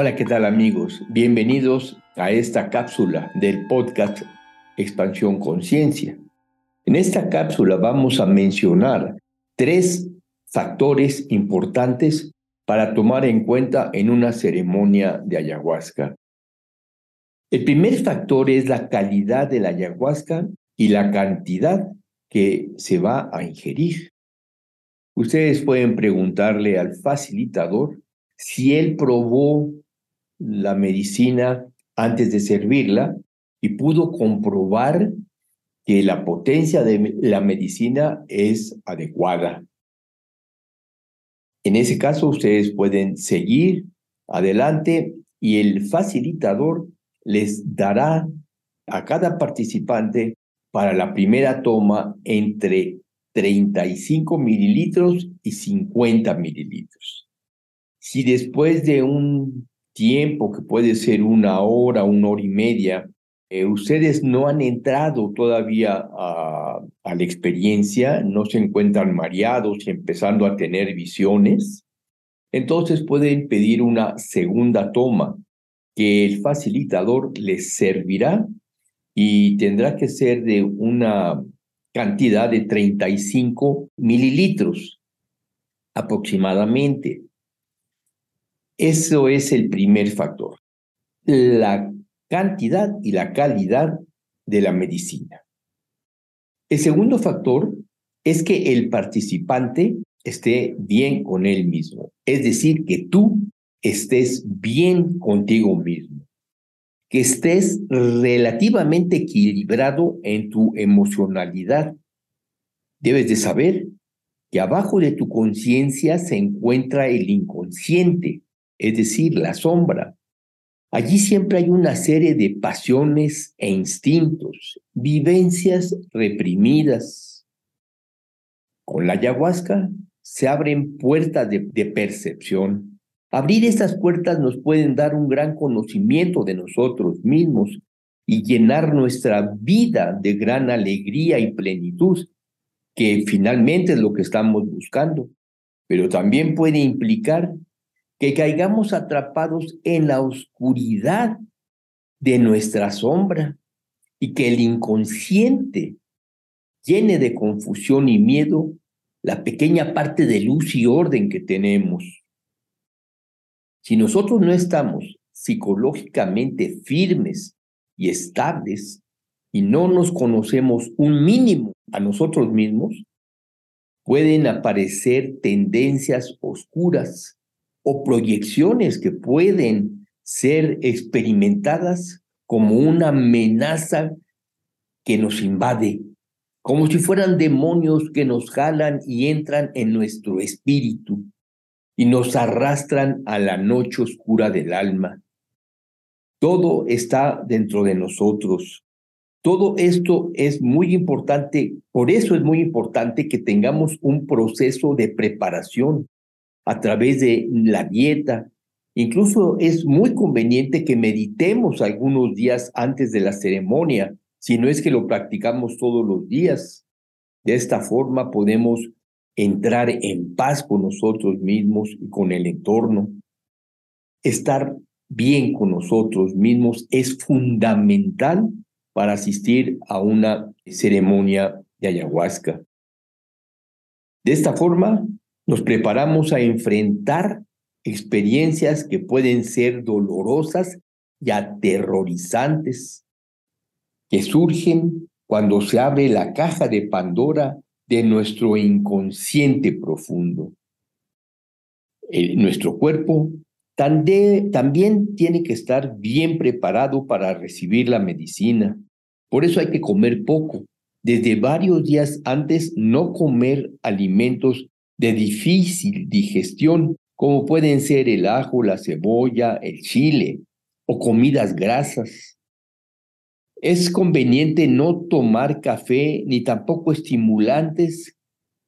Hola, ¿qué tal amigos? Bienvenidos a esta cápsula del podcast Expansión Conciencia. En esta cápsula vamos a mencionar tres factores importantes para tomar en cuenta en una ceremonia de ayahuasca. El primer factor es la calidad de la ayahuasca y la cantidad que se va a ingerir. Ustedes pueden preguntarle al facilitador si él probó la medicina antes de servirla y pudo comprobar que la potencia de la medicina es adecuada. En ese caso, ustedes pueden seguir adelante y el facilitador les dará a cada participante para la primera toma entre 35 mililitros y 50 mililitros. Si después de un tiempo que puede ser una hora, una hora y media, eh, ustedes no han entrado todavía a, a, la experiencia, no se encuentran mareados y empezando a tener visiones, entonces pueden pedir una segunda toma que el facilitador les servirá y tendrá que ser de una cantidad de 35 mililitros aproximadamente. Eso es el primer factor, la cantidad y la calidad de la medicina. El segundo factor es que el participante esté bien con él mismo, es decir, que tú estés bien contigo mismo, que estés relativamente equilibrado en tu emocionalidad. Debes de saber que abajo de tu conciencia se encuentra el inconsciente, es decir, la sombra. Allí siempre hay una serie de pasiones e instintos, vivencias reprimidas. Con la ayahuasca se abren puertas de, percepción. Abrir estas puertas nos pueden dar un gran conocimiento de nosotros mismos y llenar nuestra vida de gran alegría y plenitud, que finalmente es lo que estamos buscando. Pero también puede implicar que caigamos atrapados en la oscuridad de nuestra sombra y que el inconsciente llene de confusión y miedo la pequeña parte de luz y orden que tenemos. Si nosotros no estamos psicológicamente firmes y estables y no nos conocemos un mínimo a nosotros mismos, pueden aparecer tendencias oscuras o proyecciones que pueden ser experimentadas como una amenaza que nos invade, como si fueran demonios que nos jalan y entran en nuestro espíritu y nos arrastran a la noche oscura del alma. Todo está dentro de nosotros. Todo esto es muy importante, por eso es muy importante que tengamos un proceso de preparación a través de la dieta. Incluso es muy conveniente que meditemos algunos días antes de la ceremonia, si no es que lo practicamos todos los días. De esta forma podemos entrar en paz con nosotros mismos y con el entorno. Estar bien con nosotros mismos es fundamental para asistir a una ceremonia de ayahuasca. De esta forma, nos preparamos a enfrentar experiencias que pueden ser dolorosas y aterrorizantes, que surgen cuando se abre la caja de Pandora de nuestro inconsciente profundo. nuestro cuerpo también tiene que estar bien preparado para recibir la medicina. Por eso hay que comer poco. Desde varios días antes, no comer alimentos de difícil digestión, como pueden ser el ajo, la cebolla, el chile o comidas grasas. Es conveniente no tomar café ni tampoco estimulantes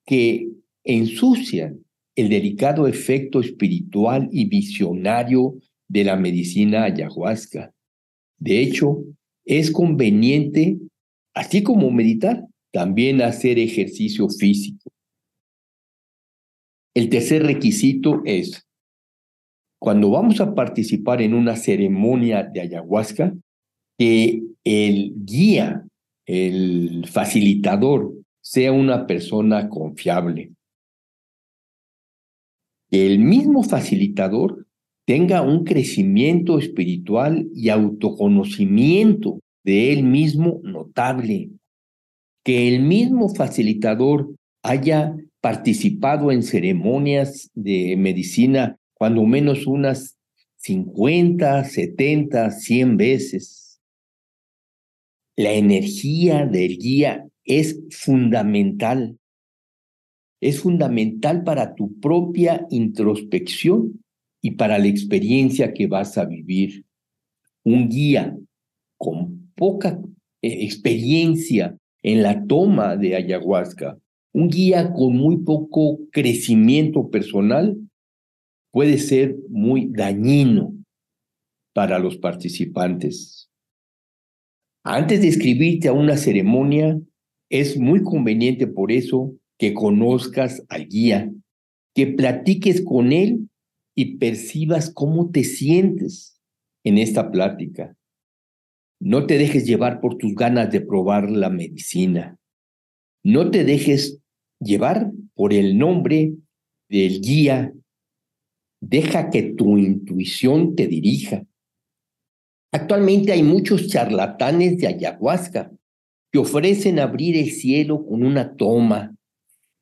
que ensucian el delicado efecto espiritual y visionario de la medicina ayahuasca. De hecho, es conveniente, así como meditar, también hacer ejercicio físico. El tercer requisito es cuando vamos a participar en una ceremonia de ayahuasca, que el guía, el facilitador, sea una persona confiable. Que el mismo facilitador tenga un crecimiento espiritual y autoconocimiento de él mismo notable. Que el mismo facilitador haya participado en ceremonias de medicina cuando menos unas 50, 70, 100 veces. La energía del guía es fundamental. Es fundamental para tu propia introspección y para la experiencia que vas a vivir. Un guía con poca eh, experiencia en la toma de ayahuasca, un guía con muy poco crecimiento personal, puede ser muy dañino para los participantes. Antes de escribirte a una ceremonia, es muy conveniente por eso que conozcas al guía, que platiques con él y percibas cómo te sientes en esta plática. No te dejes llevar por tus ganas de probar la medicina. No te dejes llevar por el nombre del guía. Deja que tu intuición te dirija. Actualmente hay muchos charlatanes de ayahuasca que ofrecen abrir el cielo con una toma,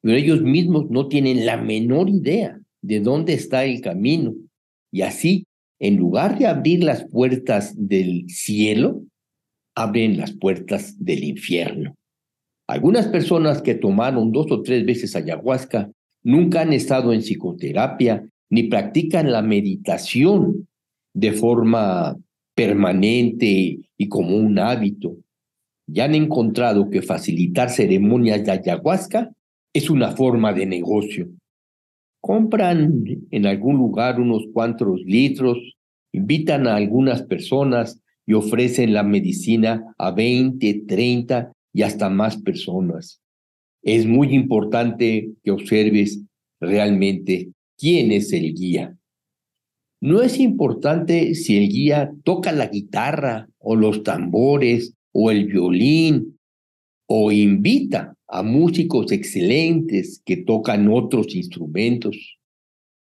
pero ellos mismos no tienen la menor idea de dónde está el camino. Y así, en lugar de abrir las puertas del cielo, abren las puertas del infierno. Algunas personas que tomaron dos o tres veces ayahuasca nunca han estado en psicoterapia ni practican la meditación de forma permanente y como un hábito ya han encontrado que facilitar ceremonias de ayahuasca es una forma de negocio. Compran en algún lugar unos cuantos litros, invitan a algunas personas y ofrecen la medicina a 20, 30 y hasta más personas. Es muy importante que observes realmente quién es el guía. No es importante si el guía toca la guitarra o los tambores o el violín o invita a músicos excelentes que tocan otros instrumentos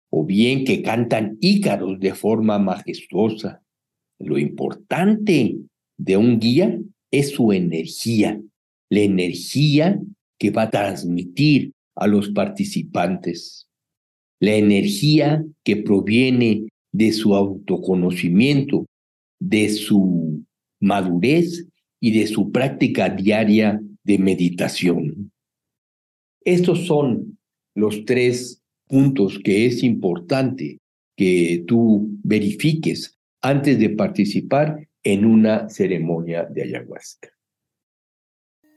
o bien que cantan ícaros de forma majestuosa. Lo importante de un guía es su energía, la energía que va a transmitir a los participantes, la energía que proviene de su autoconocimiento, de su madurez y de su práctica diaria de meditación. Estos son los tres puntos que es importante que tú verifiques antes de participar en una ceremonia de ayahuasca.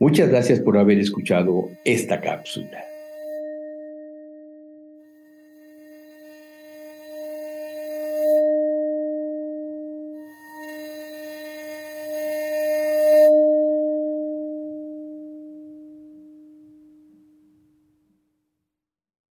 Muchas gracias por haber escuchado esta cápsula.